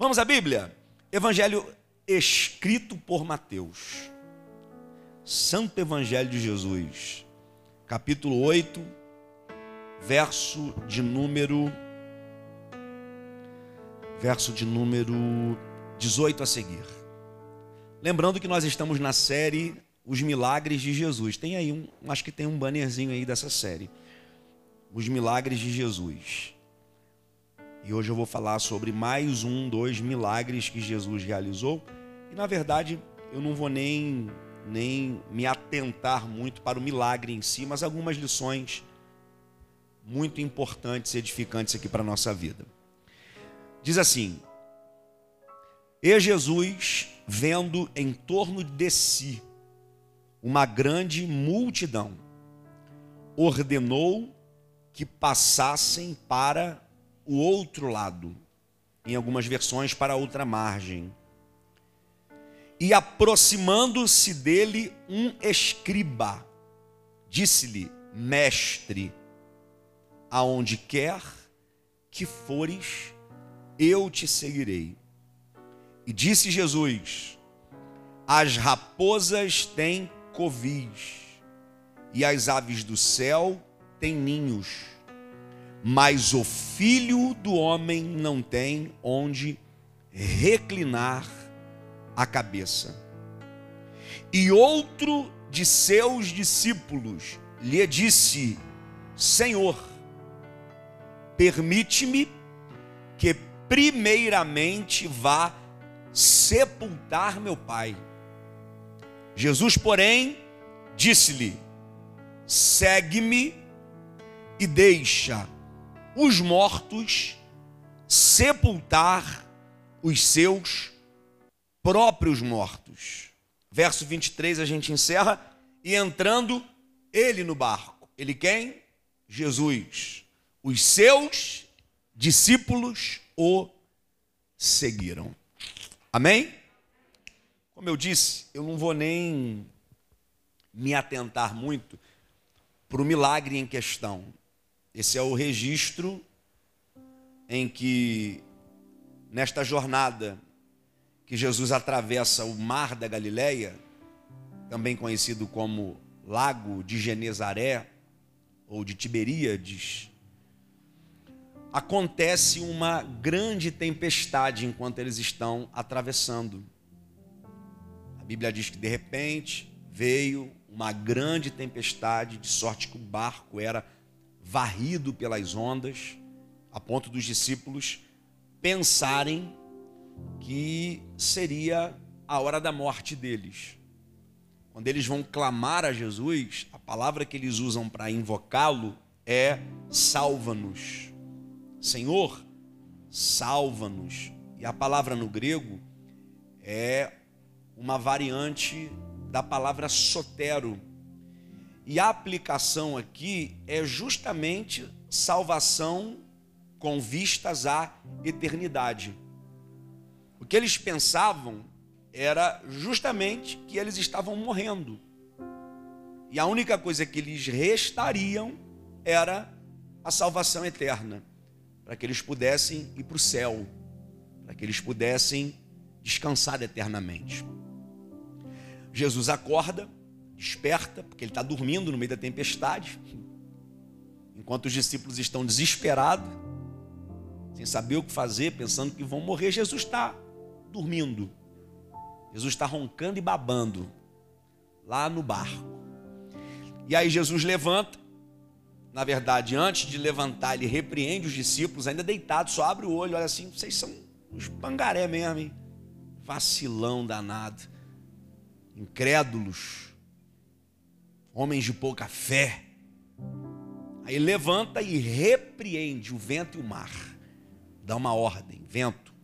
Vamos à Bíblia? Evangelho escrito por Mateus. Santo Evangelho de Jesus, capítulo 8, verso de número verso de número 18 a seguir. Lembrando que nós estamos na série Os Milagres de Jesus. Tem aí um, acho que tem um bannerzinho aí dessa série. Os Milagres de Jesus. E hoje eu vou falar sobre mais um, dois milagres que Jesus realizou. E na verdade, eu não vou nem nem me atentar muito para o milagre em si, mas algumas lições muito importantes e edificantes aqui para a nossa vida. Diz assim: E Jesus, vendo em torno de si uma grande multidão, ordenou que passassem para o outro lado, em algumas versões, para outra margem. E aproximando-se dele um escriba, disse-lhe: Mestre, aonde quer que fores, eu te seguirei. E disse Jesus: As raposas têm covis, e as aves do céu têm ninhos, mas o filho do homem não tem onde reclinar a cabeça. E outro de seus discípulos lhe disse: Senhor, permite-me que primeiramente vá sepultar meu pai. Jesus, porém, disse-lhe: Segue-me e deixa os mortos sepultar os seus próprios mortos. Verso 23 a gente encerra e entrando ele no barco. Ele quem? Jesus. Os seus discípulos o seguiram. Amém? Como eu disse, eu não vou nem me atentar muito para o milagre em questão. Esse é o registro em que, nesta jornada que Jesus atravessa o mar da Galileia, também conhecido como Lago de Genezaré ou de Tiberíades, acontece uma grande tempestade enquanto eles estão atravessando. A Bíblia diz que de repente veio uma grande tempestade, de sorte que o barco era varrido pelas ondas, a ponto dos discípulos pensarem que seria a hora da morte deles. Quando eles vão clamar a Jesus, a palavra que eles usam para invocá-lo é salva-nos. Senhor, salva-nos. E a palavra no grego é uma variante da palavra sotero. E a aplicação aqui é justamente salvação com vistas à eternidade. O que eles pensavam era justamente que eles estavam morrendo. E a única coisa que lhes restariam era a salvação eterna, para que eles pudessem ir para o céu, para que eles pudessem descansar eternamente. Jesus acorda, desperta, porque ele está dormindo no meio da tempestade, enquanto os discípulos estão desesperados, sem saber o que fazer, pensando que vão morrer. Jesus está dormindo. Jesus está roncando e babando lá no barco. E aí Jesus levanta. Na verdade, antes de levantar, ele repreende os discípulos, ainda deitados, só abre o olho, olha assim, vocês são os pangaré mesmo, hein? Vacilão danado. Incrédulos. Homens de pouca fé. Aí levanta e repreende o vento e o mar. Dá uma ordem, vento.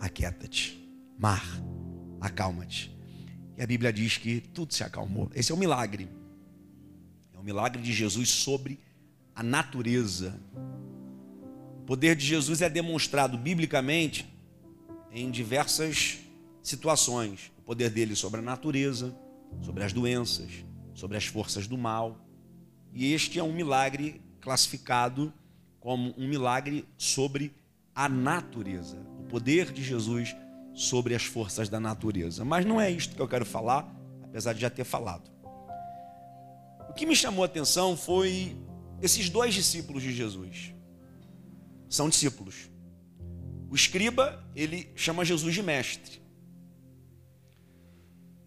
Aquieta-te. Mar, acalma-te. E a Bíblia diz que tudo se acalmou. Esse é o um milagre. É o um milagre de Jesus sobre a natureza. O poder de Jesus é demonstrado biblicamente em diversas situações. O poder dele sobre a natureza, sobre as doenças, sobre as forças do mal. E este é um milagre classificado como um milagre sobre a natureza. O poder de Jesus sobre as forças da natureza. Mas não é isto que eu quero falar, apesar de já ter falado. O que me chamou a atenção foi esses dois discípulos de Jesus. São discípulos. O escriba, ele chama Jesus de mestre.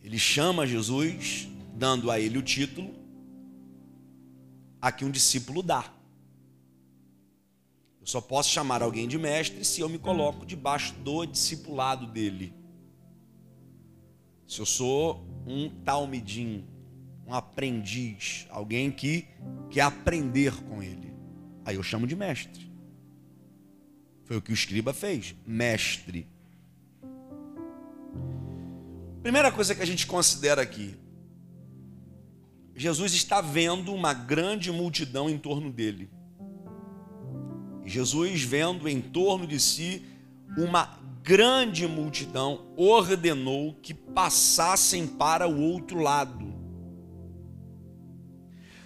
Ele chama Jesus, dando a ele o título a que um discípulo dá. Eu só posso chamar alguém de mestre se eu me coloco debaixo do discipulado dele. Se eu sou um talmidim, um aprendiz, alguém que quer aprender com ele, aí eu chamo de mestre. Foi o que o escriba fez, mestre. Primeira coisa que a gente considera aqui, Jesus está vendo uma grande multidão em torno dele. Jesus, vendo em torno de si uma grande multidão, ordenou que passassem para o outro lado.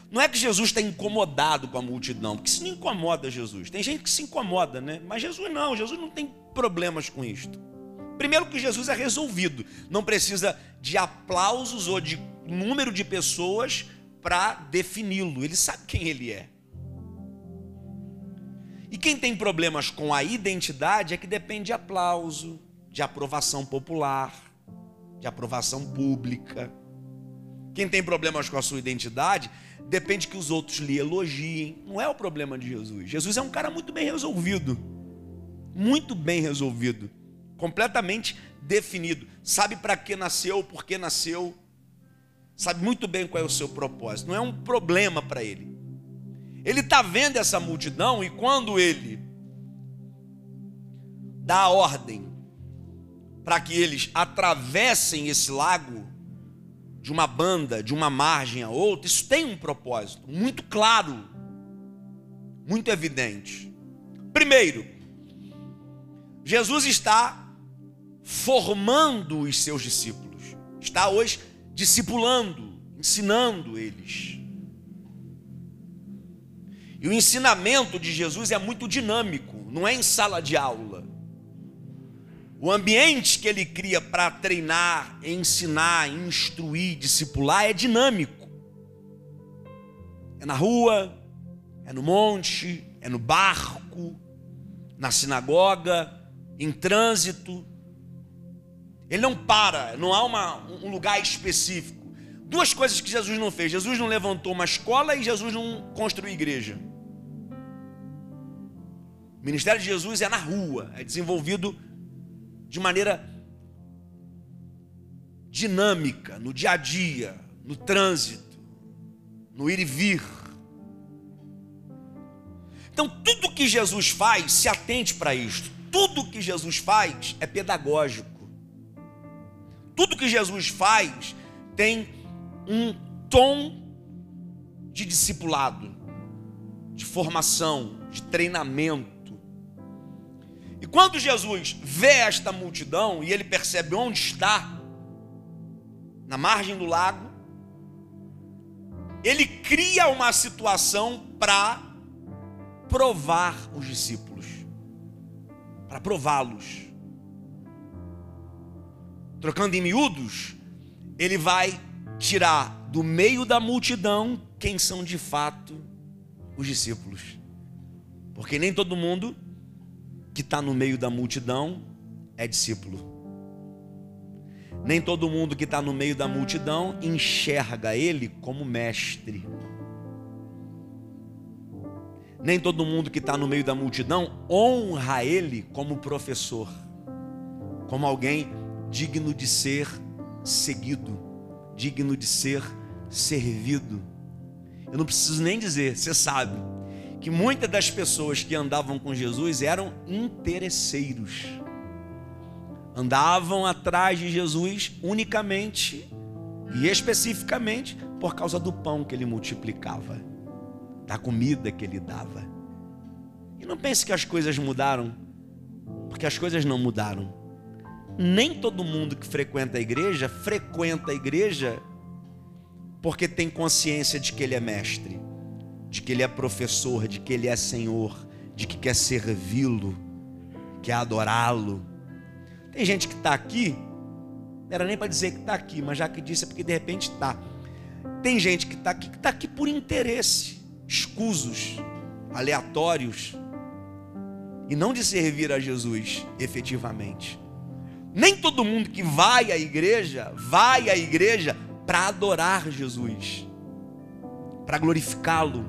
Não é que Jesus está incomodado com a multidão, porque isso não incomoda Jesus. Tem gente que se incomoda, né? Mas Jesus não, Jesus não tem problemas com isto. Primeiro que Jesus é resolvido, não precisa de aplausos ou de número de pessoas para defini-lo. Ele sabe quem ele é. E quem tem problemas com a identidade é que depende de aplauso, de aprovação popular, de aprovação pública. Quem tem problemas com a sua identidade depende que os outros lhe elogiem. Não é o problema de Jesus. Jesus é um cara muito bem resolvido. Muito bem resolvido. Completamente definido. Sabe para que nasceu, por que nasceu. Sabe muito bem qual é o seu propósito. Não é um problema para ele. Ele está vendo essa multidão e quando ele dá a ordem para que eles atravessem esse lago de uma banda, de uma margem a outra, isso tem um propósito muito claro, muito evidente. Primeiro, Jesus está formando os seus discípulos, está hoje discipulando, ensinando eles. E o ensinamento de Jesus é muito dinâmico, não é em sala de aula. O ambiente que ele cria para treinar, ensinar, instruir, discipular é dinâmico. É na rua, é no monte, é no barco, na sinagoga, em trânsito. Ele não para, não há uma, um lugar específico. Duas coisas que Jesus não fez: Jesus não levantou uma escola e Jesus não construiu igreja. O ministério de Jesus é na rua, é desenvolvido de maneira dinâmica, no dia a dia, no trânsito, no ir e vir. Então, tudo que Jesus faz, se atente para isto. Tudo que Jesus faz é pedagógico. Tudo que Jesus faz tem um tom de discipulado, de formação, de treinamento. E quando Jesus vê esta multidão e ele percebe onde está, na margem do lago, ele cria uma situação para provar os discípulos, para prová-los. Trocando em miúdos, ele vai tirar do meio da multidão quem são de fato os discípulos. Porque nem todo mundo que está no meio da multidão é discípulo. Nem todo mundo que está no meio da multidão enxerga ele como mestre. Nem todo mundo que está no meio da multidão honra ele como professor, como alguém digno de ser seguido, digno de ser servido. Eu não preciso nem dizer, você sabe que muitas das pessoas que andavam com Jesus eram interesseiros. Andavam atrás de Jesus unicamente e especificamente por causa do pão que ele multiplicava, da comida que ele dava. E não pense que as coisas mudaram, porque as coisas não mudaram. Nem todo mundo que frequenta a igreja frequenta a igreja porque tem consciência de que ele é mestre de que Ele é professor, de que Ele é Senhor, de que quer servi-lo, quer adorá-lo. Tem gente que está aqui, não era nem para dizer que está aqui, mas já que disse é porque de repente está. Tem gente que está aqui que está aqui por interesse, escusos, aleatórios, e não de servir a Jesus efetivamente. Nem todo mundo que vai à igreja, vai à igreja para adorar Jesus, para glorificá-lo,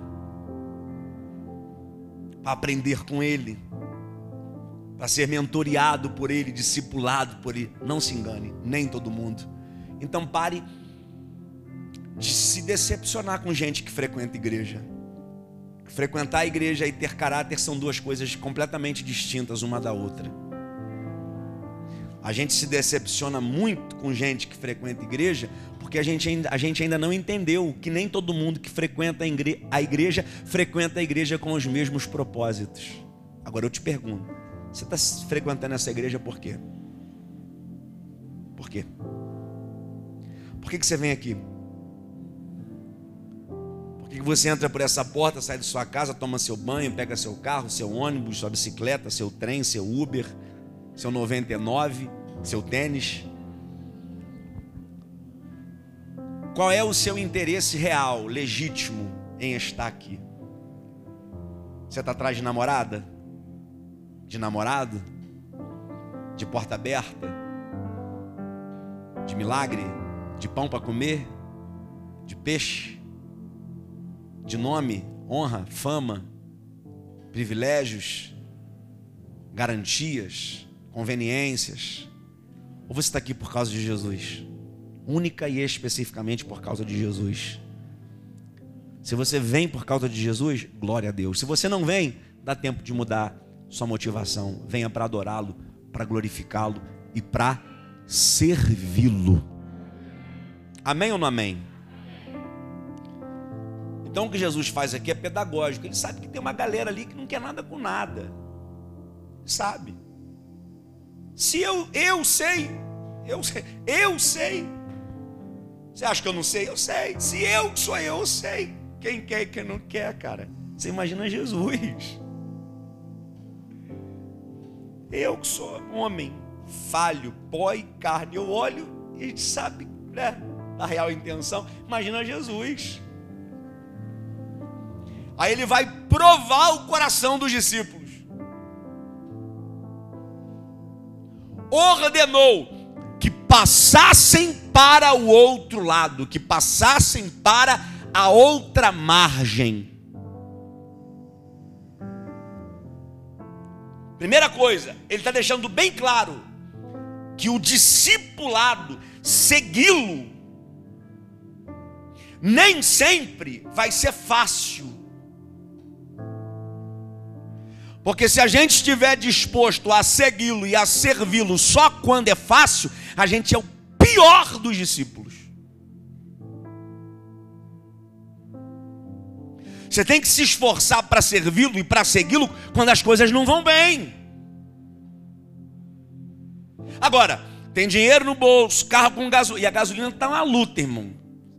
para aprender com Ele, para ser mentoreado por Ele, discipulado por Ele. Não se engane, nem todo mundo. Então pare de se decepcionar com gente que frequenta igreja. Frequentar a igreja e ter caráter são duas coisas completamente distintas uma da outra. A gente se decepciona muito com gente que frequenta igreja, porque a gente, ainda, a gente ainda não entendeu que nem todo mundo que frequenta a igreja frequenta a igreja com os mesmos propósitos. Agora eu te pergunto: você está frequentando essa igreja por quê? Por quê? Por que, que você vem aqui? Por que, que você entra por essa porta, sai de sua casa, toma seu banho, pega seu carro, seu ônibus, sua bicicleta, seu trem, seu Uber? Seu 99, seu tênis? Qual é o seu interesse real, legítimo em estar aqui? Você está atrás de namorada? De namorado? De porta aberta? De milagre? De pão para comer? De peixe? De nome, honra, fama, privilégios, garantias? Conveniências, ou você está aqui por causa de Jesus, única e especificamente por causa de Jesus. Se você vem por causa de Jesus, glória a Deus. Se você não vem, dá tempo de mudar sua motivação. Venha para adorá-lo, para glorificá-lo e para servi-lo. Amém ou não amém? Então o que Jesus faz aqui é pedagógico. Ele sabe que tem uma galera ali que não quer nada com nada. Ele sabe. Se eu, eu sei, eu sei, eu sei. Você acha que eu não sei? Eu sei. Se eu sou eu, eu sei. Quem quer e quem não quer, cara. Você imagina Jesus. Eu que sou homem, falho, pó e carne. Eu olho e sabe, né? A real intenção. Imagina Jesus. Aí ele vai provar o coração dos discípulos. Ordenou que passassem para o outro lado, que passassem para a outra margem. Primeira coisa, ele está deixando bem claro que o discipulado, segui-lo, nem sempre vai ser fácil. Porque se a gente estiver disposto a segui-lo e a servi-lo só quando é fácil, a gente é o pior dos discípulos. Você tem que se esforçar para servi-lo e para segui-lo quando as coisas não vão bem. Agora, tem dinheiro no bolso, carro com gasolina, e a gasolina está uma luta, irmão.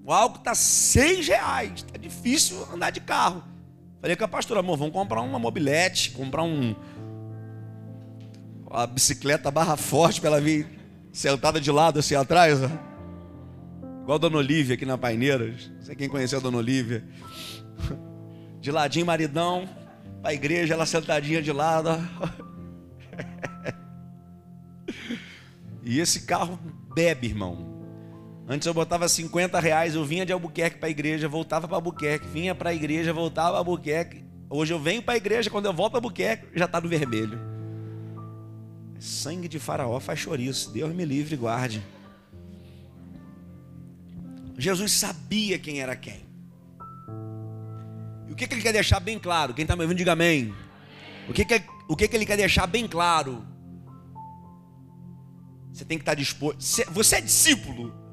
O álcool está seis reais, está difícil andar de carro. Falei com a pastora, amor, vamos comprar uma mobilete, comprar um. Uma bicicleta barra forte para ela vir sentada de lado assim atrás. Ó. Igual a Dona Olívia aqui na Paineiras. Não sei quem conheceu a Dona Olívia. De ladinho, maridão, para a igreja, ela sentadinha de lado. E esse carro bebe, irmão. Antes eu botava 50 reais, eu vinha de Albuquerque para a igreja, voltava para Albuquerque, vinha para a igreja, voltava para Albuquerque. Hoje eu venho para a igreja, quando eu volto para Albuquerque, já está no vermelho. Sangue de faraó faz chouriço, Deus me livre e guarde. Jesus sabia quem era quem. E o que, que ele quer deixar bem claro? Quem está me ouvindo, diga amém. O que, que, o que, que ele quer deixar bem claro? Você tem que estar disposto. Você é discípulo.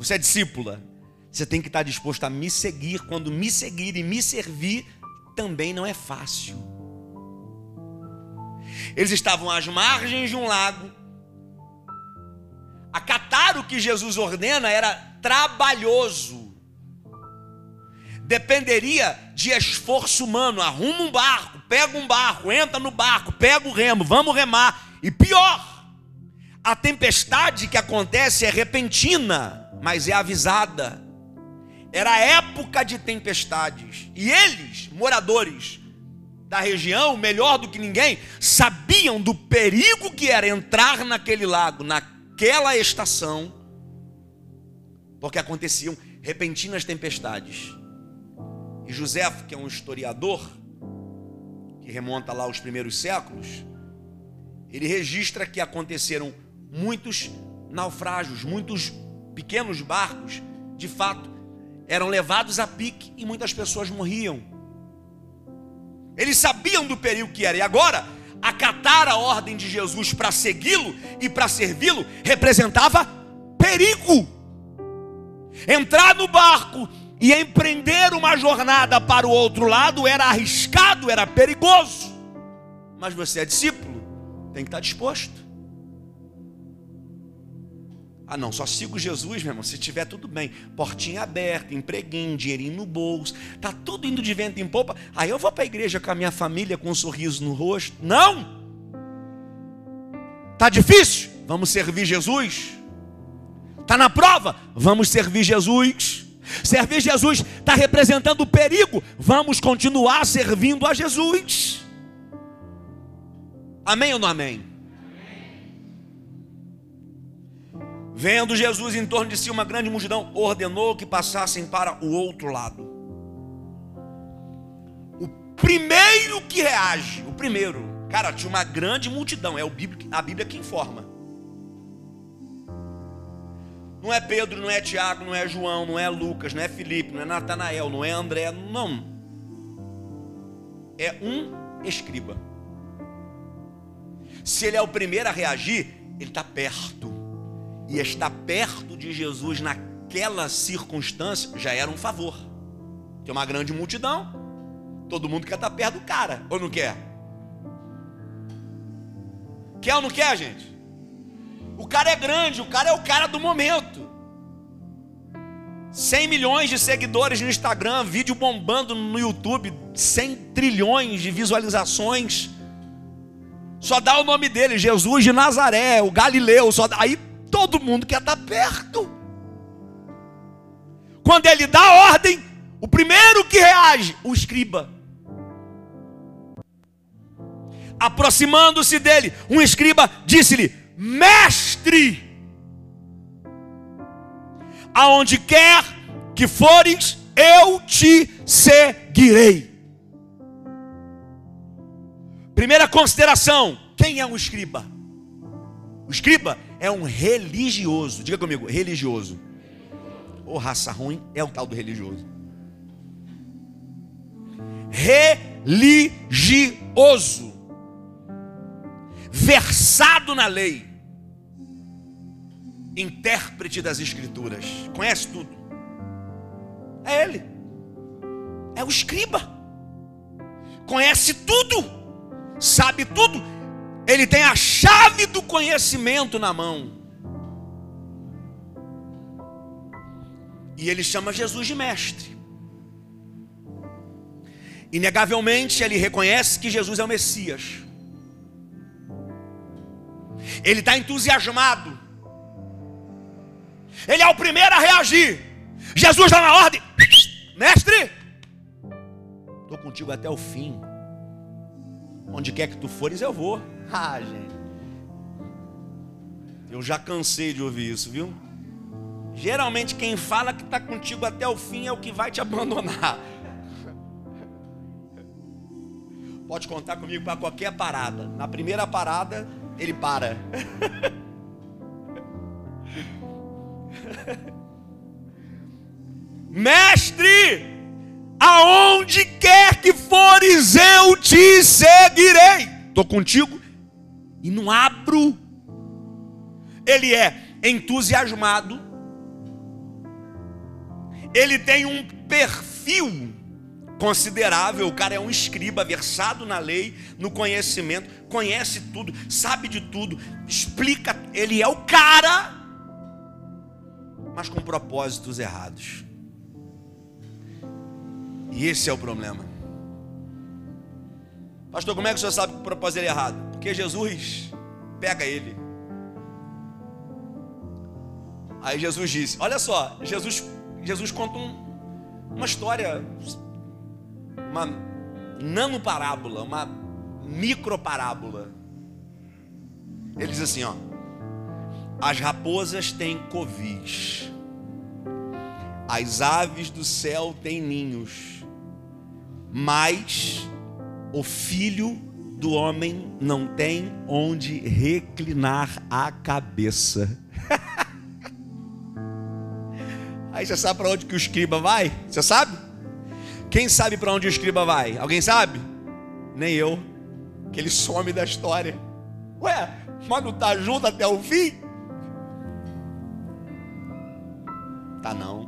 Você é discípula. Você tem que estar disposto a me seguir. Quando me seguir e me servir, também não é fácil. Eles estavam às margens de um lago. Acatar o que Jesus ordena era trabalhoso. Dependeria de esforço humano. Arruma um barco, pega um barco, entra no barco, pega o remo, vamos remar. E pior, a tempestade que acontece é repentina, mas é avisada. Era época de tempestades. E eles, moradores da região, melhor do que ninguém, sabiam do perigo que era entrar naquele lago, naquela estação, porque aconteciam repentinas tempestades. E José, que é um historiador, que remonta lá aos primeiros séculos, ele registra que aconteceram muitos naufrágios, muitos pequenos barcos, de fato, eram levados a pique e muitas pessoas morriam. Eles sabiam do perigo que era, e agora, acatar a ordem de Jesus para segui-lo e para servi-lo representava perigo. Entrar no barco e empreender uma jornada para o outro lado era arriscado, era perigoso. Mas você é discípulo, tem que estar disposto. Ah, não, só sigo Jesus, meu irmão, se tiver tudo bem. Portinha aberta, empreguinho, dinheirinho no bolso, tá tudo indo de vento em popa. Aí eu vou para a igreja com a minha família com um sorriso no rosto. Não! Tá difícil? Vamos servir Jesus. Tá na prova? Vamos servir Jesus. Servir Jesus está representando o perigo. Vamos continuar servindo a Jesus. Amém ou não amém? Vendo Jesus em torno de si uma grande multidão, ordenou que passassem para o outro lado. O primeiro que reage, o primeiro, cara, tinha uma grande multidão, é a Bíblia que informa. Não é Pedro, não é Tiago, não é João, não é Lucas, não é Felipe, não é Natanael, não é André, não. É um escriba. Se ele é o primeiro a reagir, ele está perto e estar perto de Jesus naquela circunstância já era um favor. Tem uma grande multidão, todo mundo quer estar perto do cara, ou não quer? Quer ou não quer, gente? O cara é grande, o cara é o cara do momento. 100 milhões de seguidores no Instagram, vídeo bombando no YouTube, 100 trilhões de visualizações. Só dá o nome dele, Jesus de Nazaré, o Galileu, só dá, aí todo mundo quer estar perto. Quando ele dá ordem, o primeiro que reage, o escriba. Aproximando-se dele, um escriba disse-lhe: Mestre, aonde quer que fores, eu te seguirei. Primeira consideração: quem é um escriba? O escriba é um religioso. Diga comigo, religioso. Ou oh, raça ruim é o tal do religioso. Religioso. Versado na lei. Intérprete das escrituras. Conhece tudo. É ele. É o escriba. Conhece tudo. Sabe tudo ele tem a chave do conhecimento na mão. E ele chama Jesus de mestre. Inegavelmente, ele reconhece que Jesus é o Messias. Ele está entusiasmado. Ele é o primeiro a reagir. Jesus está na ordem. Mestre, estou contigo até o fim. Onde quer que tu fores, eu vou. Ah, gente. Eu já cansei de ouvir isso, viu? Geralmente quem fala que está contigo até o fim é o que vai te abandonar. Pode contar comigo para qualquer parada. Na primeira parada, ele para. Mestre, aonde quer que fores, eu te seguirei. Estou contigo e não abro. Ele é entusiasmado, ele tem um perfil considerável. O cara é um escriba, versado na lei, no conhecimento, conhece tudo, sabe de tudo, explica. Ele é o cara, mas com propósitos errados. E esse é o problema. Pastor, como é que o senhor sabe que o propósito é errado? Porque Jesus pega ele. Aí Jesus disse: Olha só, Jesus, Jesus conta um, uma história, uma nanoparábola, uma microparábola. Ele diz assim: ó, as raposas têm covis, as aves do céu têm ninhos, mas o filho do homem não tem onde reclinar a cabeça. Aí você sabe para onde que o escriba vai? Você sabe? Quem sabe para onde o escriba vai? Alguém sabe? Nem eu. Que ele some da história. Ué, mas não está junto até o fim? Tá não.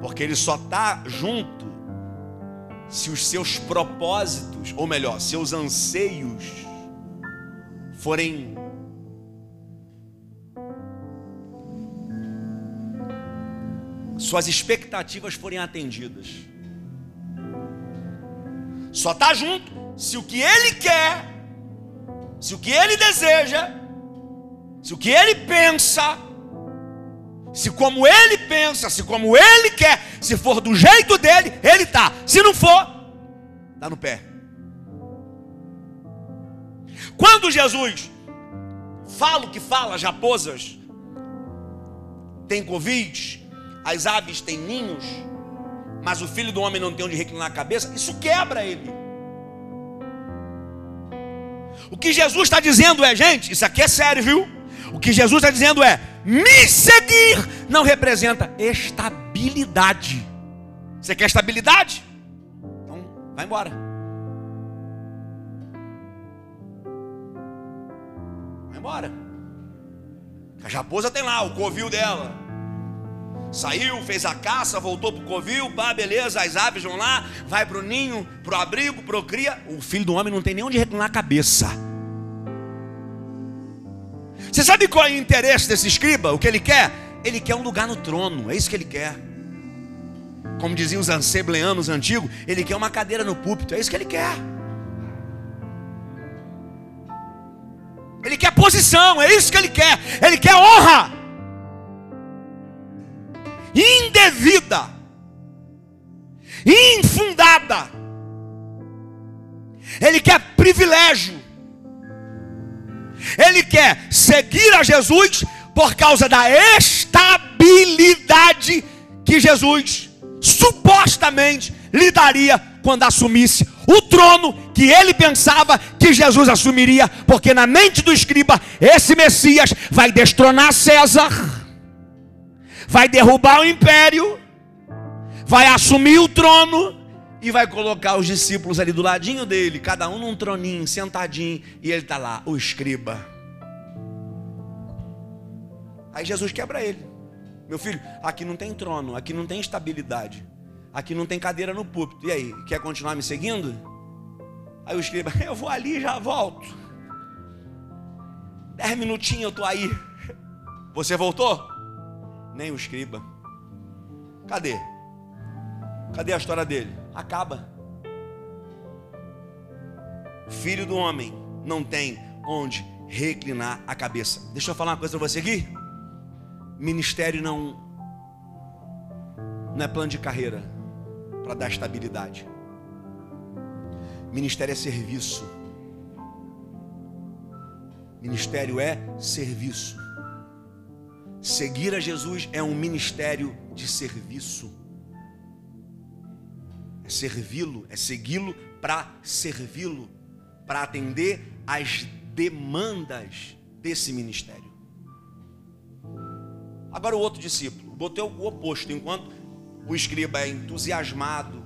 Porque ele só está junto se os seus propósitos, ou melhor, seus anseios forem suas expectativas forem atendidas. Só está junto se o que ele quer, se o que ele deseja, se o que ele pensa, se como ele pensa, se como ele quer, se for do jeito dele, ele está. Se não for, está no pé. Quando Jesus fala o que fala, as raposas têm Covid, as aves têm ninhos, mas o filho do homem não tem onde reclinar a cabeça, isso quebra ele. O que Jesus está dizendo é, gente, isso aqui é sério, viu? O que Jesus está dizendo é: me seguir não representa estabilidade. Você quer estabilidade? Então, vai embora. Vai embora. A raposa tem lá o covil dela. Saiu, fez a caça, voltou para o covil, pá, beleza, as aves vão lá, vai para o ninho, para o abrigo, procria. O filho do homem não tem nem onde reclinar a cabeça. Você sabe qual é o interesse desse escriba? O que ele quer? Ele quer um lugar no trono, é isso que ele quer. Como diziam os ansebleanos antigos, ele quer uma cadeira no púlpito, é isso que ele quer. Ele quer posição, é isso que ele quer. Ele quer honra indevida, infundada. Ele quer privilégio. Ele quer seguir a Jesus por causa da estabilidade que Jesus supostamente lhe daria quando assumisse o trono que ele pensava que Jesus assumiria, porque na mente do escriba, esse Messias vai destronar César vai derrubar o império, vai assumir o trono e vai colocar os discípulos ali do ladinho dele, cada um num troninho, sentadinho, e ele está lá, o escriba. Aí Jesus quebra ele. Meu filho, aqui não tem trono, aqui não tem estabilidade, aqui não tem cadeira no púlpito. E aí, quer continuar me seguindo? Aí o escriba, eu vou ali e já volto. Dez minutinhos eu estou aí. Você voltou? nem o escriba. Cadê? Cadê a história dele? Acaba. Filho do homem não tem onde reclinar a cabeça. Deixa eu falar uma coisa para você aqui. Ministério não não é plano de carreira para dar estabilidade. Ministério é serviço. Ministério é serviço. Seguir a Jesus é um ministério de serviço. É servi-lo, é segui-lo para servi-lo, para atender às demandas desse ministério. Agora o outro discípulo, botei o oposto, enquanto o escriba é entusiasmado,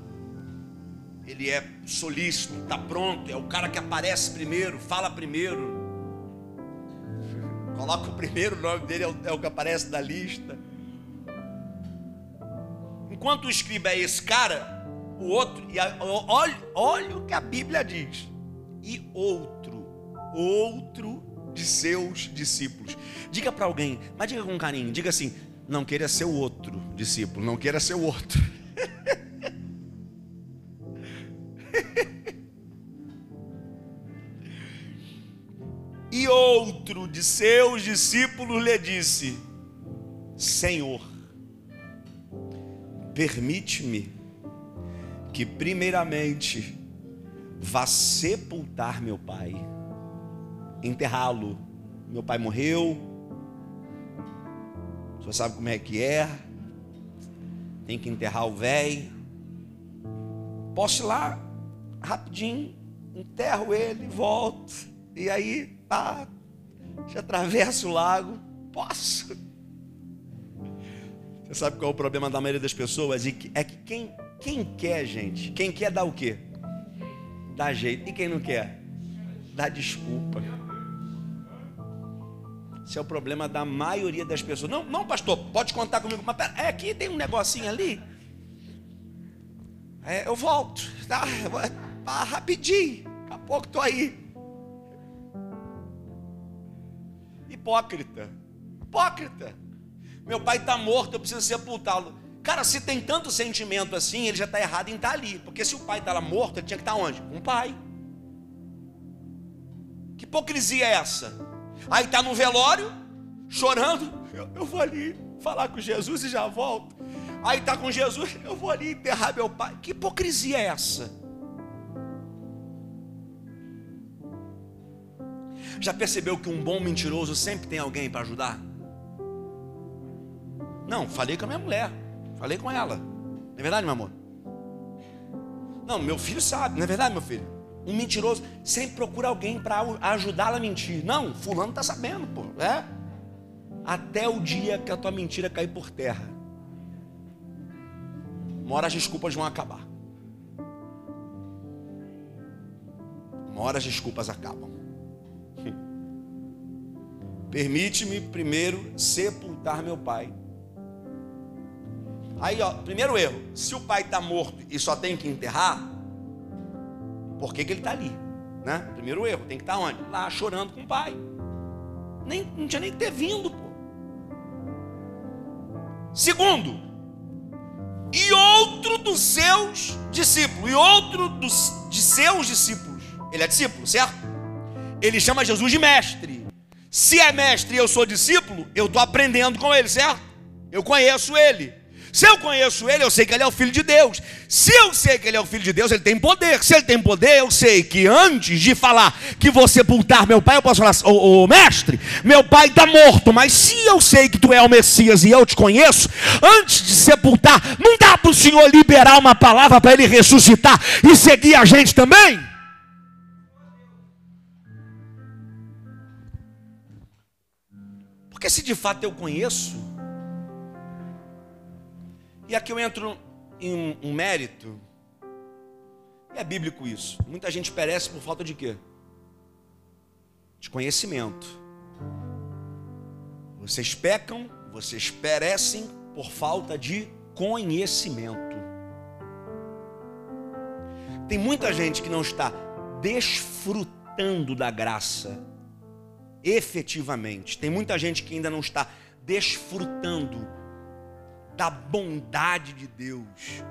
ele é solícito, está pronto, é o cara que aparece primeiro, fala primeiro, Coloca o primeiro nome dele, é o, é o que aparece na lista. Enquanto o escriba é esse cara, o outro, e a, olha, olha o que a Bíblia diz. E outro, outro de seus discípulos. Diga para alguém, mas diga com carinho, diga assim: não queira ser o outro discípulo, não queira ser o outro. e outro de seus discípulos lhe disse: Senhor, permite-me que primeiramente vá sepultar meu pai enterrá-lo. Meu pai morreu, você sabe como é que é, tem que enterrar o velho. Posso ir lá, rapidinho, enterro ele, volto, e aí, pá, já atravesso o lago, posso. Você sabe qual é o problema da maioria das pessoas? É que quem, quem quer, gente, quem quer dá o quê? Dá jeito. E quem não quer? Dá desculpa. Esse é o problema da maioria das pessoas. Não, não, pastor, pode contar comigo. Mas pera, é aqui tem um negocinho ali. É, eu volto. Tá, tá rapidinho. Daqui a pouco estou aí. Hipócrita. Hipócrita. Meu pai está morto, eu preciso sepultá-lo. Cara, se tem tanto sentimento assim, ele já está errado em estar tá ali. Porque se o pai está lá morto, ele tinha que estar tá onde? Com o pai. Que hipocrisia é essa? Aí está no velório, chorando. Eu, eu, vou ali falar com Jesus e já volto. Aí está com Jesus, eu vou ali enterrar meu pai. Que hipocrisia é essa? Já percebeu que um bom mentiroso sempre tem alguém para ajudar? Não, falei com a minha mulher. Falei com ela. Não é verdade, meu amor? Não, meu filho sabe, não é verdade, meu filho? Um mentiroso sempre procura alguém para ajudá-la a mentir. Não, fulano está sabendo, pô. É? Até o dia que a tua mentira cair por terra. Uma hora as desculpas vão acabar. Uma hora as desculpas acabam. Permite-me primeiro sepultar meu pai. Aí, ó, primeiro erro: se o pai está morto e só tem que enterrar, por que, que ele está ali? Né? Primeiro erro: tem que estar tá onde? Lá chorando com o pai. Nem, não tinha nem que ter vindo, pô. Segundo, e outro dos seus discípulos, e outro dos, de seus discípulos, ele é discípulo, certo? Ele chama Jesus de mestre. Se é mestre e eu sou discípulo, eu estou aprendendo com ele, certo? Eu conheço ele. Se eu conheço ele, eu sei que ele é o filho de Deus. Se eu sei que ele é o filho de Deus, ele tem poder. Se ele tem poder, eu sei que antes de falar que vou sepultar meu pai, eu posso falar, ô, ô mestre, meu pai está morto, mas se eu sei que tu é o Messias e eu te conheço, antes de sepultar, não dá para o Senhor liberar uma palavra para ele ressuscitar e seguir a gente também? Porque se de fato eu conheço, e aqui eu entro em um mérito. E é bíblico isso. Muita gente perece por falta de quê? De conhecimento. Vocês pecam, vocês perecem por falta de conhecimento. Tem muita gente que não está desfrutando da graça efetivamente. Tem muita gente que ainda não está desfrutando da bondade de Deus,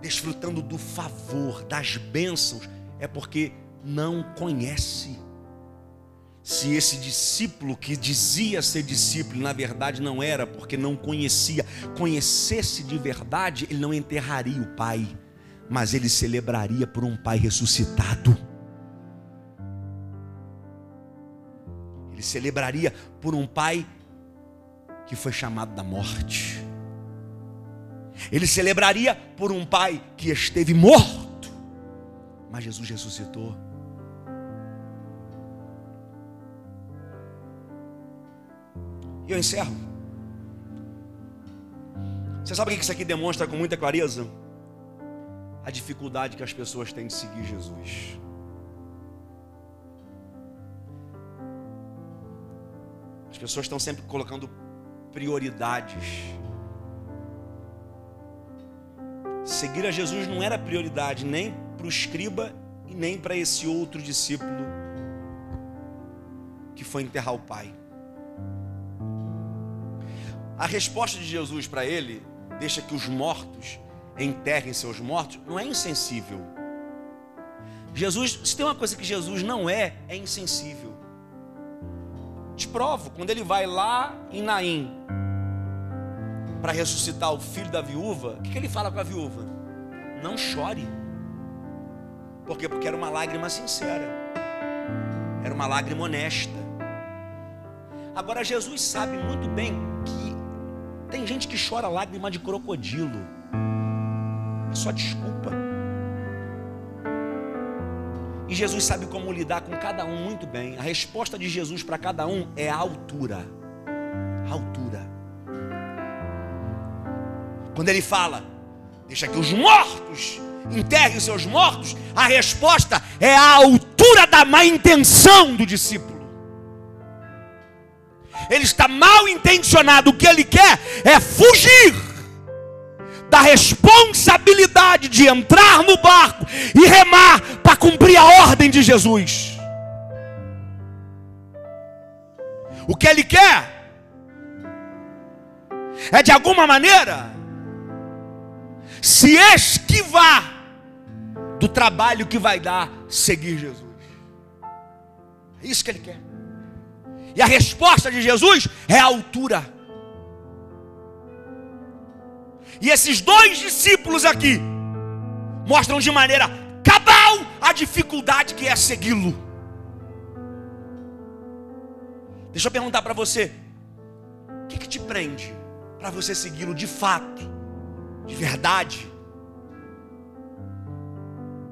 desfrutando do favor, das bênçãos, é porque não conhece. Se esse discípulo que dizia ser discípulo, na verdade não era, porque não conhecia, conhecesse de verdade, ele não enterraria o pai, mas ele celebraria por um pai ressuscitado. Ele celebraria por um pai que foi chamado da morte. Ele celebraria por um pai que esteve morto, mas Jesus ressuscitou. E eu encerro. Você sabe o que isso aqui demonstra com muita clareza? A dificuldade que as pessoas têm de seguir Jesus. As pessoas estão sempre colocando prioridades Seguir a Jesus não era prioridade nem para o escriba e nem para esse outro discípulo que foi enterrar o pai. A resposta de Jesus para ele, deixa que os mortos enterrem seus mortos, não é insensível. Jesus, se tem uma coisa que Jesus não é, é insensível. provo. Quando ele vai lá em Naim para ressuscitar o filho da viúva, o que, que ele fala com a viúva? Não chore. Por quê? Porque era uma lágrima sincera. Era uma lágrima honesta. Agora Jesus sabe muito bem que tem gente que chora lágrima de crocodilo. É só desculpa. E Jesus sabe como lidar com cada um muito bem. A resposta de Jesus para cada um é a altura. A altura. Quando ele fala, deixa que os mortos enterrem os seus mortos, a resposta é a altura da má intenção do discípulo. Ele está mal intencionado, o que ele quer é fugir da responsabilidade de entrar no barco e remar para cumprir a ordem de Jesus. O que ele quer é de alguma maneira se esquivar do trabalho que vai dar seguir Jesus. É isso que ele quer. E a resposta de Jesus é a altura. E esses dois discípulos aqui mostram de maneira cabal a dificuldade que é segui-lo. Deixa eu perguntar para você: o que, que te prende para você segui-lo de fato, de verdade?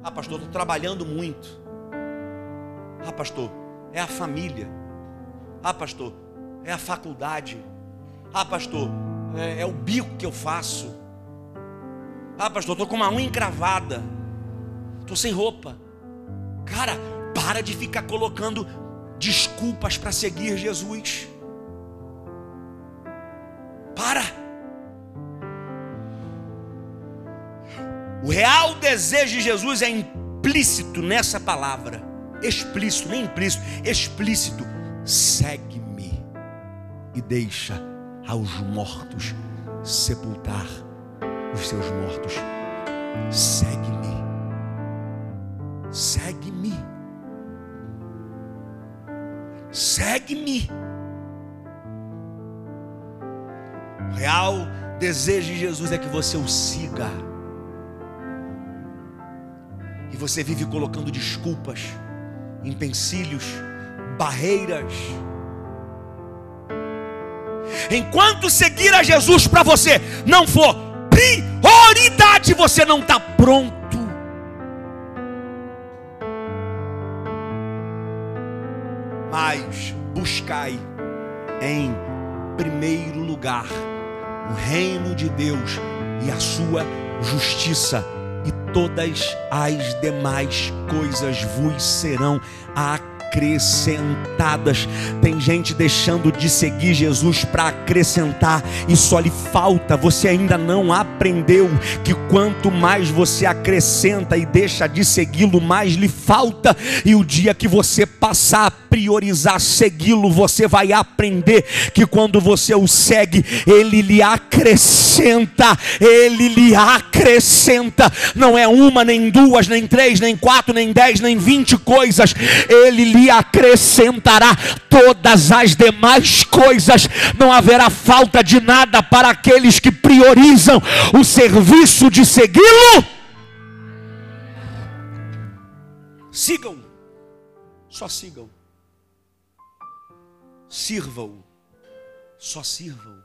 Ah, pastor, estou trabalhando muito. Ah, pastor, é a família. Ah, pastor, é a faculdade. Ah, pastor, é, é o bico que eu faço. Ah, pastor, estou com uma unha encravada. Estou sem roupa. Cara, para de ficar colocando desculpas para seguir Jesus. O real desejo de Jesus é implícito nessa palavra. Explícito, nem implícito, explícito. Segue-me e deixa aos mortos sepultar os seus mortos. Segue-me. Segue-me. Segue-me. O real desejo de Jesus é que você o siga. Você vive colocando desculpas, empecilhos, barreiras Enquanto seguir a Jesus para você não for prioridade, você não está pronto. Mas buscai em primeiro lugar o reino de Deus e a sua justiça, e todas as demais coisas vos serão acrescentadas. Tem gente deixando de seguir Jesus para acrescentar e só lhe falta. Você ainda não aprendeu que quanto mais você acrescenta e deixa de segui-lo, mais lhe falta. E o dia que você passar a priorizar segui-lo, você vai aprender que quando você o segue, ele lhe acrescenta, ele lhe acrescenta. Não é uma, nem duas, nem três, nem quatro, nem dez, nem vinte coisas. Ele lhe acrescentará todas as demais coisas. Não haverá falta de nada para aqueles que priorizam o serviço de segui-lo. Sigam, só sigam. Sirvam, só sirvam.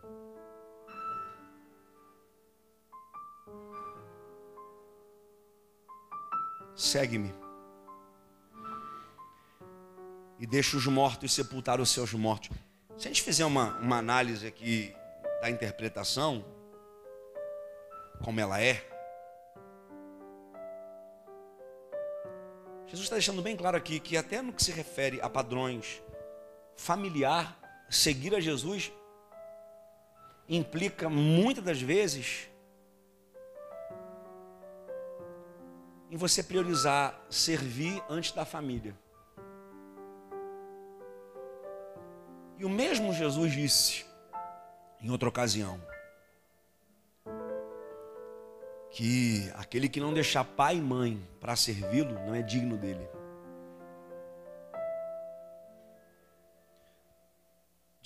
Segue-me e deixa os mortos sepultar os seus mortos. Se a gente fizer uma, uma análise aqui da interpretação, como ela é, Jesus está deixando bem claro aqui que até no que se refere a padrões familiar, seguir a Jesus implica muitas das vezes em você priorizar servir antes da família. E o mesmo Jesus disse, em outra ocasião, que aquele que não deixar pai e mãe para servi-lo não é digno dele.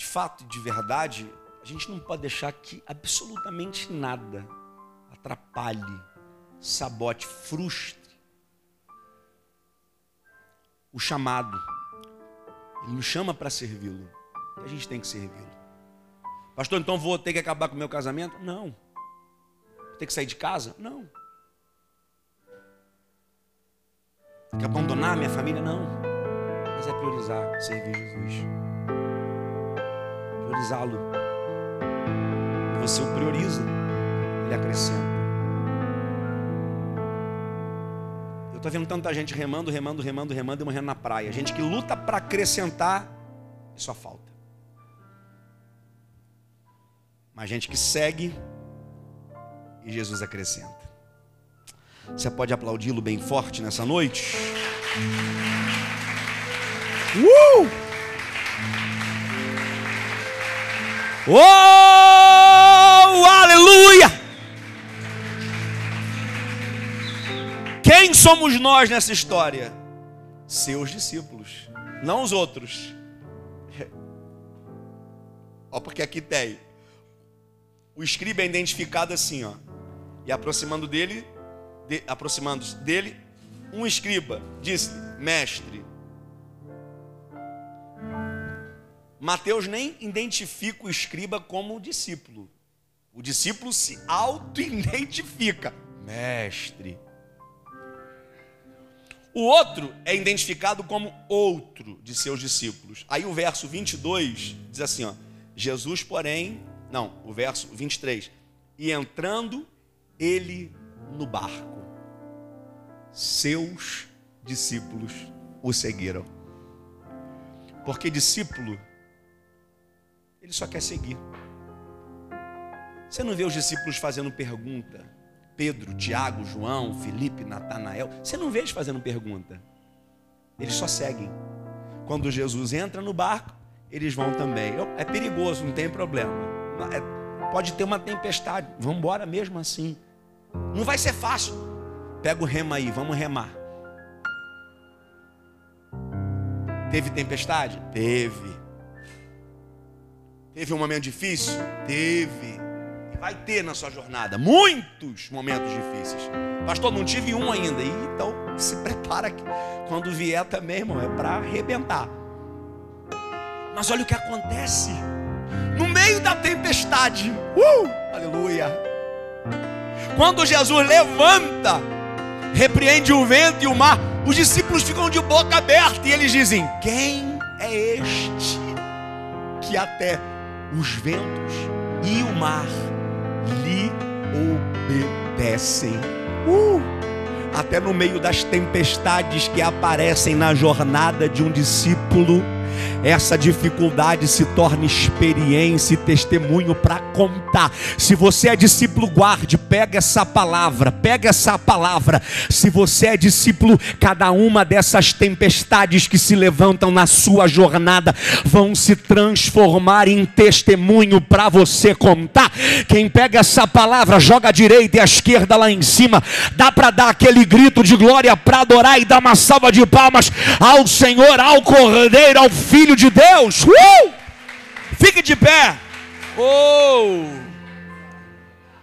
fato e de verdade, a gente não pode deixar que absolutamente nada atrapalhe, sabote, frustre o chamado. Ele nos chama para servi-lo. E a gente tem que servi-lo. Pastor, então vou ter que acabar com o meu casamento? Não. Vou ter que sair de casa? Não. Tem que abandonar minha família? Não. Mas é priorizar servir Jesus. Priorizá-lo. Você o prioriza, ele acrescenta. Eu estou vendo tanta gente remando, remando, remando, remando e morrendo na praia. Gente que luta para acrescentar e só falta. Mas gente que segue e Jesus acrescenta. Você pode aplaudi-lo bem forte nessa noite? Uh! Oh, aleluia! Quem somos nós nessa história? Seus discípulos, não os outros. Ó, porque aqui tem. O escriba é identificado assim, ó. E aproximando dele, de, aproximando-se dele, um escriba disse: Mestre. Mateus nem identifica o escriba como discípulo. O discípulo se auto-identifica: Mestre. O outro é identificado como outro de seus discípulos. Aí o verso 22 diz assim: ó, Jesus, porém, não, o verso 23. E entrando ele no barco, seus discípulos o seguiram. Porque discípulo, ele só quer seguir. Você não vê os discípulos fazendo pergunta? Pedro, Tiago, João, Felipe, Natanael. Você não vê eles fazendo pergunta. Eles só seguem. Quando Jesus entra no barco, eles vão também. É perigoso, não tem problema. É, pode ter uma tempestade. Vamos embora mesmo assim. Não vai ser fácil. Pega o remo aí, vamos remar. Teve tempestade? Teve. Teve um momento difícil? Teve. E vai ter na sua jornada muitos momentos difíceis. Pastor, não tive um ainda. Então se prepara que quando vier também, irmão, é para arrebentar. Mas olha o que acontece. Meio da tempestade. Uh, aleluia. Quando Jesus levanta, repreende o vento e o mar, os discípulos ficam de boca aberta e eles dizem: Quem é este que até os ventos e o mar lhe obedecem? Uh! Até no meio das tempestades que aparecem na jornada de um discípulo essa dificuldade se torna experiência e testemunho para contar. Se você é discípulo, guarde, pega essa palavra, pega essa palavra. Se você é discípulo, cada uma dessas tempestades que se levantam na sua jornada vão se transformar em testemunho para você contar. Quem pega essa palavra, joga a direita e a esquerda lá em cima, dá para dar aquele grito de glória para adorar e dar uma salva de palmas ao Senhor, ao Cordeiro, ao Filho de Deus. Uh! Fique de pé. Oh!